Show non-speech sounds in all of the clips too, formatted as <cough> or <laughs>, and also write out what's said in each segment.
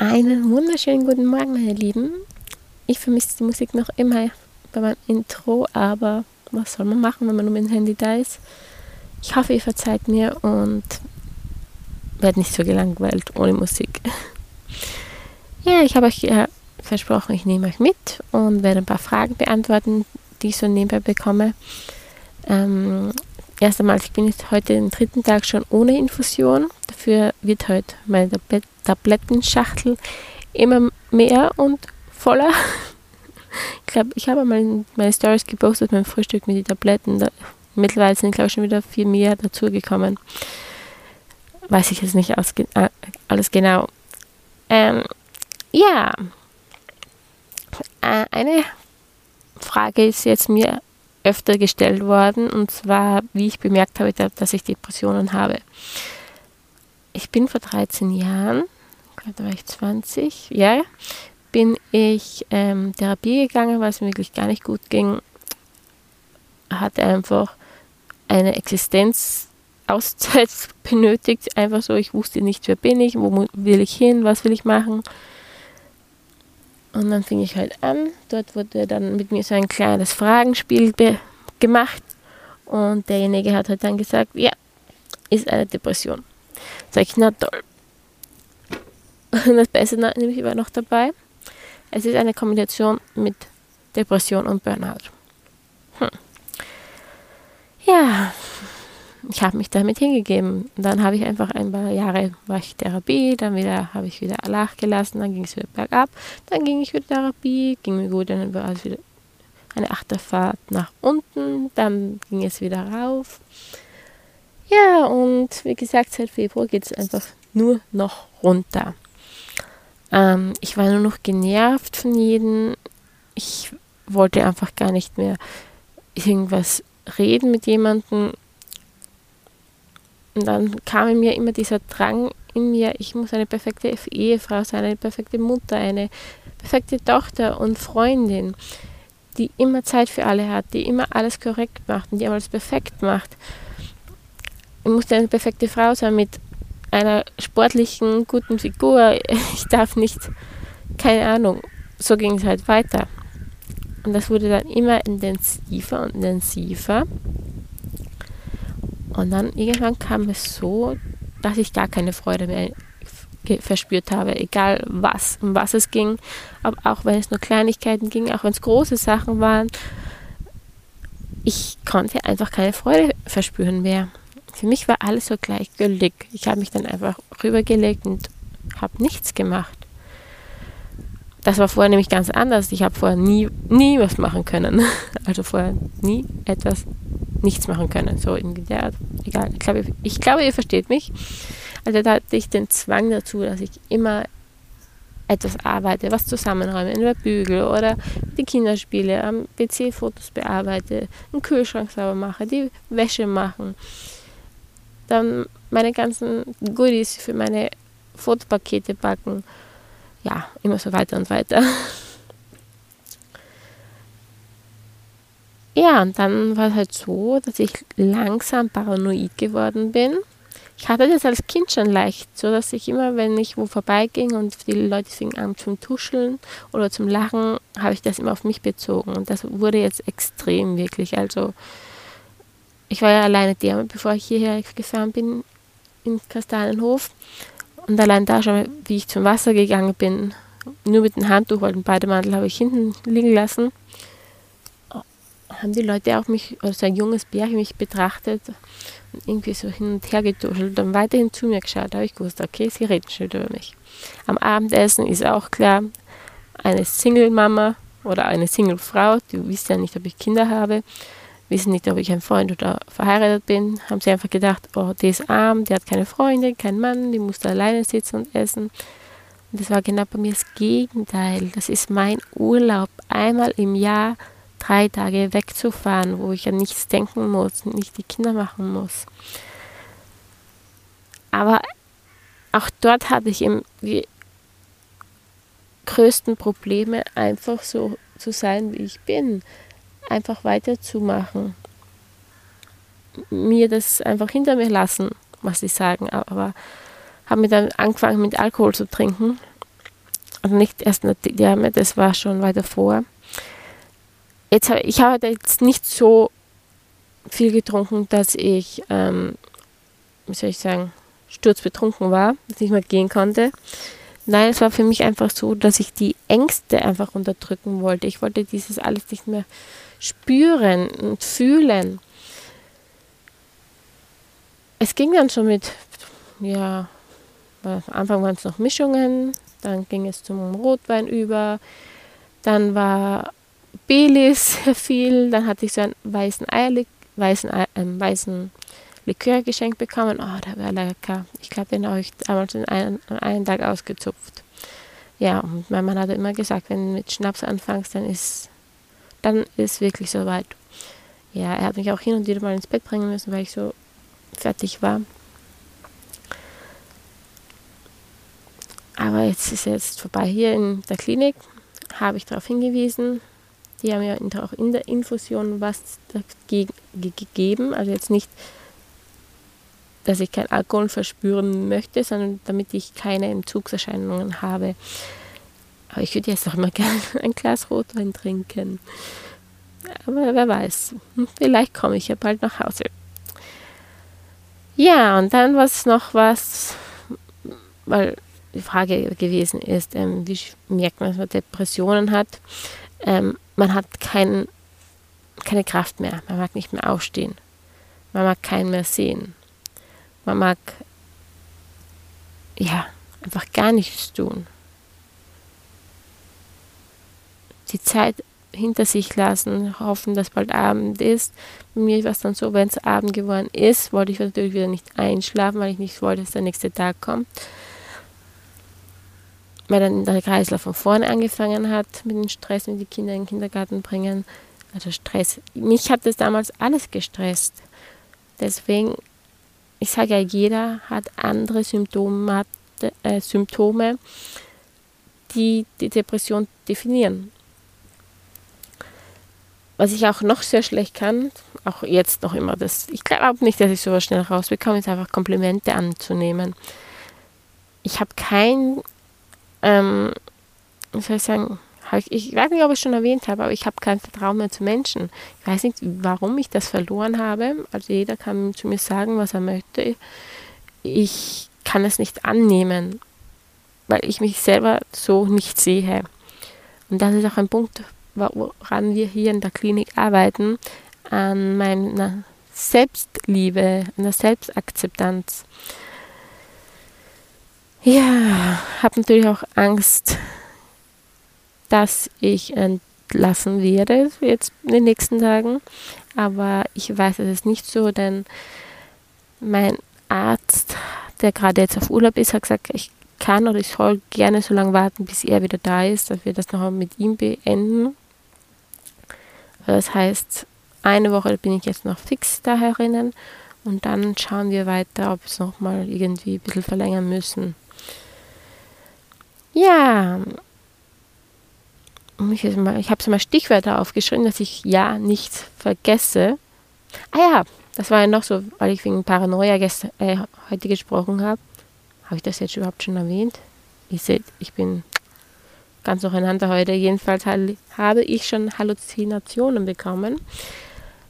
Einen wunderschönen guten Morgen, meine Lieben. Ich vermisse die Musik noch immer bei meinem Intro, aber was soll man machen, wenn man nur mit dem Handy da ist? Ich hoffe, ihr verzeiht mir und werdet nicht so gelangweilt ohne Musik. <laughs> Ja, ich habe euch ja versprochen, ich nehme euch mit und werde ein paar Fragen beantworten, die ich so nebenbei bekomme. Ähm, erst einmal, ich bin jetzt heute den dritten Tag schon ohne Infusion. Dafür wird heute meine Tablettenschachtel immer mehr und voller. <laughs> Ich glaube, ich habe mal meine Stories gepostet, mein Frühstück mit den Tabletten. Mittlerweile sind, glaube ich, schon wieder viel mehr dazugekommen. Weiß ich jetzt nicht äh, alles genau. Ähm, ja, äh, eine Frage ist jetzt mir öfter gestellt worden, und zwar, wie ich bemerkt habe, dass ich Depressionen habe. Ich bin vor 13 Jahren, da war ich 20, ja, bin ich ähm, Therapie gegangen, weil es mir wirklich gar nicht gut ging. Hatte einfach eine Existenzauszeit <laughs> benötigt, einfach so, ich wusste nicht, wer bin ich, wo will ich hin, was will ich machen. Und dann fing ich halt an. Dort wurde dann mit mir so ein kleines Fragenspiel gemacht. Und derjenige hat halt dann gesagt, ja, ist eine Depression. Sag ich, na toll. Und das Beste nämlich war noch dabei. Es ist eine Kombination mit Depression und Burnout. Hm. Ja, ich habe mich damit hingegeben. Und dann habe ich einfach ein paar Jahre war ich Therapie, dann wieder habe ich wieder nachgelassen, dann ging es wieder bergab, dann ging ich wieder Therapie, ging mir gut, dann war es wieder eine Achterfahrt nach unten, dann ging es wieder rauf. Ja, und wie gesagt, seit Februar geht es einfach nur noch runter. Ähm, ich war nur noch genervt von jedem. Ich wollte einfach gar nicht mehr irgendwas reden mit jemandem. Und dann kam in mir immer dieser Drang in mir, ich muss eine perfekte Ehefrau sein, eine perfekte Mutter, eine perfekte Tochter und Freundin, die immer Zeit für alle hat, die immer alles korrekt macht und die alles perfekt macht. Ich musste eine perfekte Frau sein mit einer sportlichen, guten Figur. <laughs> Ich darf nicht, keine Ahnung, so ging es halt weiter. Und das wurde dann immer intensiver und intensiver. Und dann irgendwann kam es so, dass ich gar keine Freude mehr verspürt habe, egal was, um was es ging, aber auch wenn es nur Kleinigkeiten ging, auch wenn es große Sachen waren, ich konnte einfach keine Freude verspüren mehr. Für mich war alles so gleichgültig. Ich habe mich dann einfach rübergelegt und habe nichts gemacht. Das war vorher nämlich ganz anders. Ich habe vorher nie, nie was machen können. <laughs> Also vorher nie etwas nichts machen können. So in der. Egal. Ich glaube, ich glaube, ihr versteht mich. Also da hatte ich den Zwang dazu, dass ich immer etwas arbeite, was zusammenräume, entweder Bügel oder die Kinderspiele, am PC Fotos bearbeite, einen Kühlschrank sauber mache, die Wäsche machen, dann meine ganzen Goodies für meine Fotopakete backen, ja, immer so weiter und weiter. <laughs> Ja, und dann war es halt so, dass ich langsam paranoid geworden bin. Ich hatte das als Kind schon leicht, so dass ich immer, wenn ich wo vorbeiging und die Leute fingen an zum Tuscheln oder zum Lachen, habe ich das immer auf mich bezogen. Und das wurde jetzt extrem wirklich. Also ich war ja alleine der, bevor ich hierher gefahren bin, in Kastanienhof. Und allein da schon, wie ich zum Wasser gegangen bin, nur mit dem Handtuch, weil den Bademantel habe ich hinten liegen lassen haben die Leute auch mich, also ein junges Bärchen mich betrachtet und irgendwie so hin und her getuschelt und dann weiterhin zu mir geschaut. Da habe ich gewusst, okay, sie reden schon über mich. Am Abendessen ist auch klar, eine Single-Mama oder eine Single-Frau, die wissen ja nicht, ob ich Kinder habe, wissen nicht, ob ich ein Freund oder verheiratet bin, haben sie einfach gedacht, oh, die ist arm, die hat keine Freunde, keinen Mann, die muss da alleine sitzen und essen. Und das war genau bei mir das Gegenteil. Das ist mein Urlaub. Einmal im Jahr drei Tage wegzufahren, wo ich an nichts denken muss, nicht die Kinder machen muss. Aber auch dort hatte ich eben die größten Probleme, einfach so zu sein, wie ich bin. Einfach weiterzumachen. Mir das einfach hinter mir lassen, was sie sagen. Aber habe mir dann angefangen mit Alkohol zu trinken Also nicht erst eine Dame, das war schon weiter vor. Jetzt, ich habe jetzt nicht so viel getrunken, dass ich, ähm, wie soll ich sagen, sturzbetrunken war, dass ich nicht mehr gehen konnte. Nein, es war für mich einfach so, dass ich die Ängste einfach unterdrücken wollte. Ich wollte dieses alles nicht mehr spüren und fühlen. Es ging dann schon mit, ja, am Anfang waren es noch Mischungen, dann ging es zum Rotwein über, dann war Sehr viel, dann hatte ich so einen weißen Eierlik, weißen, äh, weißen Likör geschenkt bekommen. Oh, der war lecker. Ich glaube, den habe ich damals in einen, an einem Tag ausgezupft. Ja, und mein Mann hat immer gesagt, wenn du mit Schnaps anfängst, dann ist dann ist wirklich soweit. Ja, er hat mich auch hin und wieder mal ins Bett bringen müssen, weil ich so fertig war. Aber jetzt ist jetzt vorbei hier in der Klinik, habe ich darauf hingewiesen. Die haben ja auch in der Infusion was dagegen gegeben. Also jetzt nicht, dass ich kein Alkohol verspüren möchte, sondern damit ich keine Entzugserscheinungen habe. Aber ich würde jetzt noch mal <laughs> gerne ein Glas Rotwein trinken. Aber wer weiß, vielleicht komme ich ja bald nach Hause. Ja, und dann was noch was, weil die Frage gewesen ist, ähm, wie merkt man, dass man Depressionen hat? Ähm, man hat kein, keine Kraft mehr, man mag nicht mehr aufstehen, man mag keinen mehr sehen, man mag ja einfach gar nichts tun. Die Zeit hinter sich lassen, hoffen, dass bald Abend ist. Bei mir war es dann so, wenn es Abend geworden ist, wollte ich natürlich wieder nicht einschlafen, weil ich nicht wollte, dass der nächste Tag kommt. Weil dann der Kreislauf von vorne angefangen hat mit dem Stress, wenn die Kinder in den Kindergarten bringen. Also Stress. Mich hat das damals alles gestresst. Deswegen, ich sage ja, jeder hat andere Symptome, äh, Symptome die die Depression definieren. Was ich auch noch sehr schlecht kann, auch jetzt noch immer, das, ich glaube nicht, dass ich sowas schnell rausbekomme, ist einfach Komplimente anzunehmen. Ich habe kein, ähm, wie soll ich sagen, ich, weiß nicht, ob ich es schon erwähnt habe, aber ich habe kein Vertrauen mehr zu Menschen. Ich weiß nicht, warum ich das verloren habe. Also jeder kann zu mir sagen, was er möchte. Ich kann es nicht annehmen, weil ich mich selber so nicht sehe. Und das ist auch ein Punkt, woran wir hier in der Klinik arbeiten, an meiner Selbstliebe, an der Selbstakzeptanz. Ja, habe natürlich auch Angst, dass ich entlassen werde jetzt in den nächsten Tagen. Aber ich weiß, es ist nicht so, denn mein Arzt, der gerade jetzt auf Urlaub ist, hat gesagt, ich kann oder ich soll gerne so lange warten, bis er wieder da ist, dass wir das noch mit ihm beenden. Das heißt, eine Woche bin ich jetzt noch fix da herinnen und dann schauen wir weiter, ob wir es nochmal irgendwie ein bisschen verlängern müssen. Ja, ich, habe so mal Stichwörter aufgeschrieben, dass ich ja nichts vergesse. Ah ja, das war ja noch so, weil ich wegen Paranoia gestern, äh, heute gesprochen habe. Habe ich das jetzt überhaupt schon erwähnt? Ihr seht, ich bin ganz durcheinander heute. Jedenfalls habe ich schon Halluzinationen bekommen.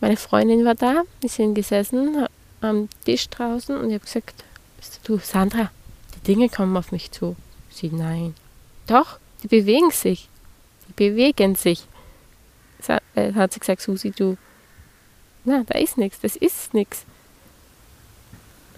Meine Freundin war da, wir sind gesessen am Tisch draußen und ich habe gesagt, du Sandra, die Dinge kommen auf mich zu. Sie, nein. Doch, die bewegen sich. Die bewegen sich. Äh, hat sie gesagt, Susi, du, na, da ist nichts, das ist nichts.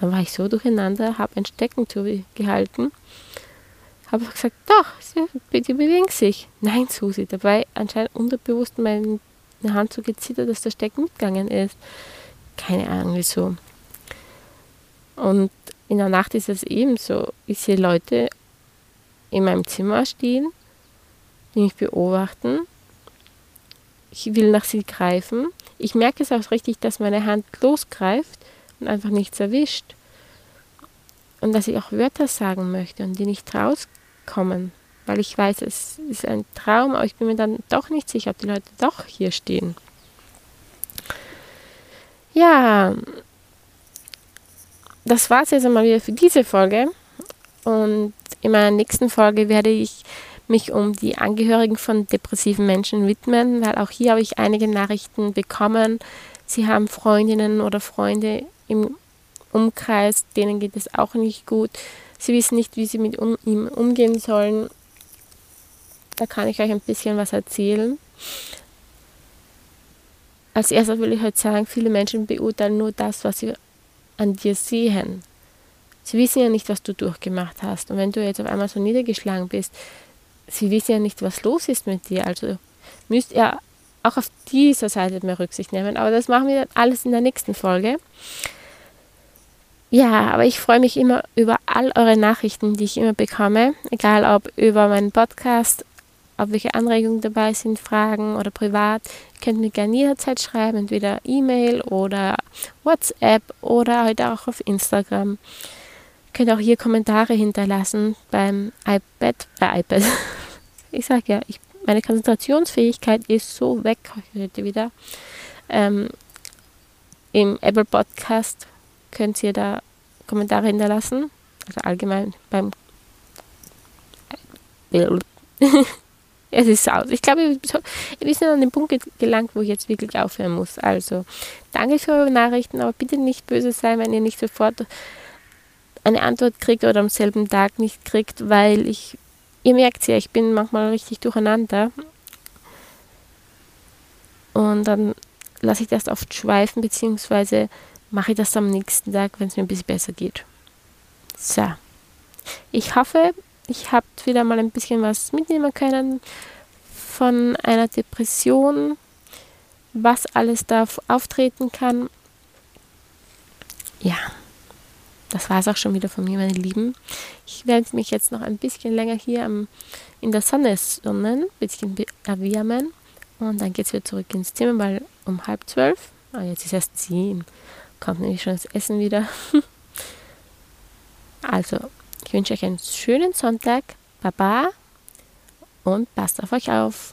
Dann war ich so durcheinander, habe ein Steckentour gehalten habe gesagt, doch, sie, die bewegen sich. Nein, Susi, dabei anscheinend unterbewusst meine Hand so gezittert, dass der Steck mitgegangen ist. Keine Ahnung wieso. Und in der Nacht ist es ebenso. Ich sehe Leute in meinem Zimmer stehen, die mich beobachten. Ich will nach sie greifen. Ich merke es auch richtig, dass meine Hand losgreift und einfach nichts erwischt. Und dass ich auch Wörter sagen möchte und die nicht rauskommen kommen, weil ich weiß, es ist ein Traum, aber ich bin mir dann doch nicht sicher, ob die Leute doch hier stehen. Ja, das war es jetzt einmal wieder für diese Folge. Und in meiner nächsten Folge werde ich mich um die Angehörigen von depressiven Menschen widmen, weil auch hier habe ich einige Nachrichten bekommen. Sie haben Freundinnen oder Freunde im Umkreis, denen geht es auch nicht gut. Sie wissen nicht, wie sie mit um, ihm umgehen sollen. Da kann ich euch ein bisschen was erzählen. Als erstes will ich heute sagen, viele Menschen beurteilen nur das, was sie an dir sehen. Sie wissen ja nicht, was du durchgemacht hast. Und wenn du jetzt auf einmal so niedergeschlagen bist, sie wissen ja nicht, was los ist mit dir. Also müsst ihr auch auf dieser Seite mehr Rücksicht nehmen. Aber das machen wir alles in der nächsten Folge. Ja, aber ich freue mich immer über all eure Nachrichten, die ich immer bekomme, egal ob über meinen Podcast, ob welche Anregungen dabei sind, Fragen oder privat. Ihr könnt mir gerne jederzeit schreiben, entweder E-Mail oder WhatsApp oder heute auch auf Instagram. Könnt auch hier Kommentare hinterlassen beim iPad, äh, iPad. <laughs> Ich sage ja, ich, meine Konzentrationsfähigkeit ist so weg heute wieder. Ähm, Im Apple Podcast könnt ihr da Kommentare hinterlassen. Also allgemein beim <laughs> es ist aus. Ich glaube, wir sind an den Punkt gelangt, wo ich jetzt wirklich aufhören muss. Also, danke für eure Nachrichten, aber bitte nicht böse sein, wenn ihr nicht sofort eine Antwort kriegt oder am selben Tag nicht kriegt, weil ich, ihr merkt ja, ich bin manchmal richtig durcheinander. Und dann lasse ich das oft schweifen, beziehungsweise mache ich das am nächsten Tag, wenn es mir ein bisschen besser geht. So. Ich hoffe, ich habe wieder mal ein bisschen was mitnehmen können von einer Depression, was alles da auftreten kann. Ja, das war es auch schon wieder von mir, meine Lieben. Ich werde mich jetzt noch ein bisschen länger hier am, in der Sonne sonnen, ein bisschen erwärmen und dann geht es wieder zurück ins Zimmer, weil um halb zwölf, ah, jetzt ist erst zehn, kommt nämlich schon das Essen wieder. <laughs> also, ich wünsche euch einen schönen Sonntag. Baba und passt auf euch auf.